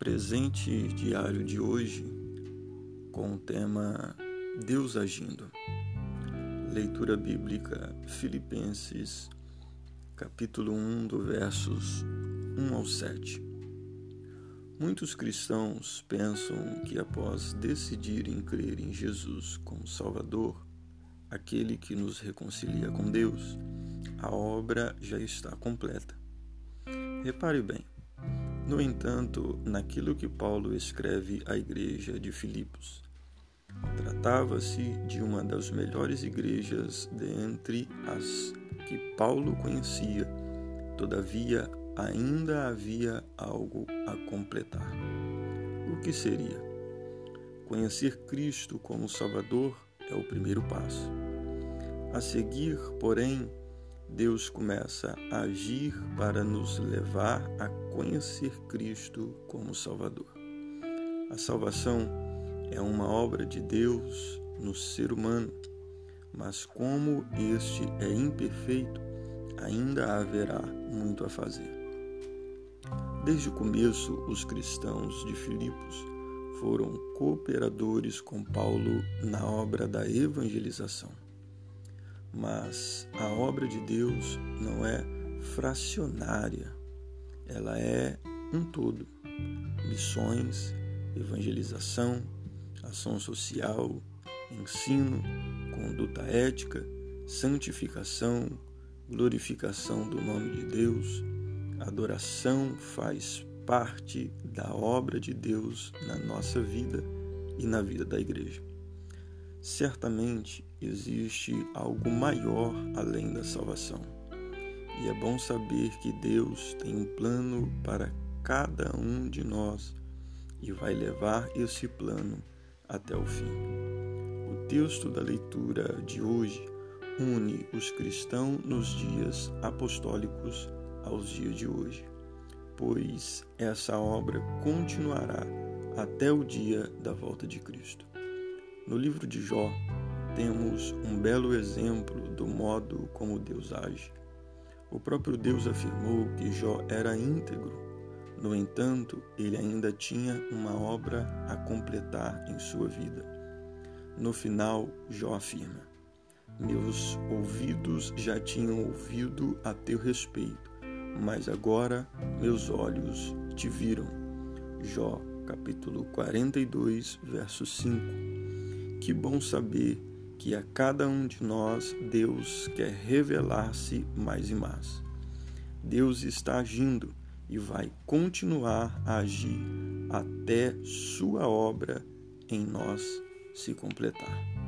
presente diário de hoje com o tema Deus agindo. Leitura bíblica Filipenses, capítulo 1, do versos 1 ao 7. Muitos cristãos pensam que após decidirem crer em Jesus como Salvador, aquele que nos reconcilia com Deus, a obra já está completa. Repare bem, no entanto, naquilo que Paulo escreve à igreja de Filipos, tratava-se de uma das melhores igrejas dentre as que Paulo conhecia. Todavia, ainda havia algo a completar. O que seria? Conhecer Cristo como Salvador é o primeiro passo. A seguir, porém, Deus começa a agir para nos levar a conhecer Cristo como Salvador. A salvação é uma obra de Deus no ser humano, mas como este é imperfeito, ainda haverá muito a fazer. Desde o começo, os cristãos de Filipos foram cooperadores com Paulo na obra da evangelização. Mas a obra de Deus não é fracionária, ela é um todo. Missões, evangelização, ação social, ensino, conduta ética, santificação, glorificação do nome de Deus, adoração faz parte da obra de Deus na nossa vida e na vida da igreja. Certamente existe algo maior além da salvação. E é bom saber que Deus tem um plano para cada um de nós e vai levar esse plano até o fim. O texto da leitura de hoje une os cristãos nos dias apostólicos aos dias de hoje, pois essa obra continuará até o dia da volta de Cristo. No livro de Jó, temos um belo exemplo do modo como Deus age. O próprio Deus afirmou que Jó era íntegro. No entanto, ele ainda tinha uma obra a completar em sua vida. No final, Jó afirma: Meus ouvidos já tinham ouvido a teu respeito, mas agora meus olhos te viram. Jó, capítulo 42, verso 5. Que bom saber que a cada um de nós Deus quer revelar-se mais e mais. Deus está agindo e vai continuar a agir até Sua obra em nós se completar.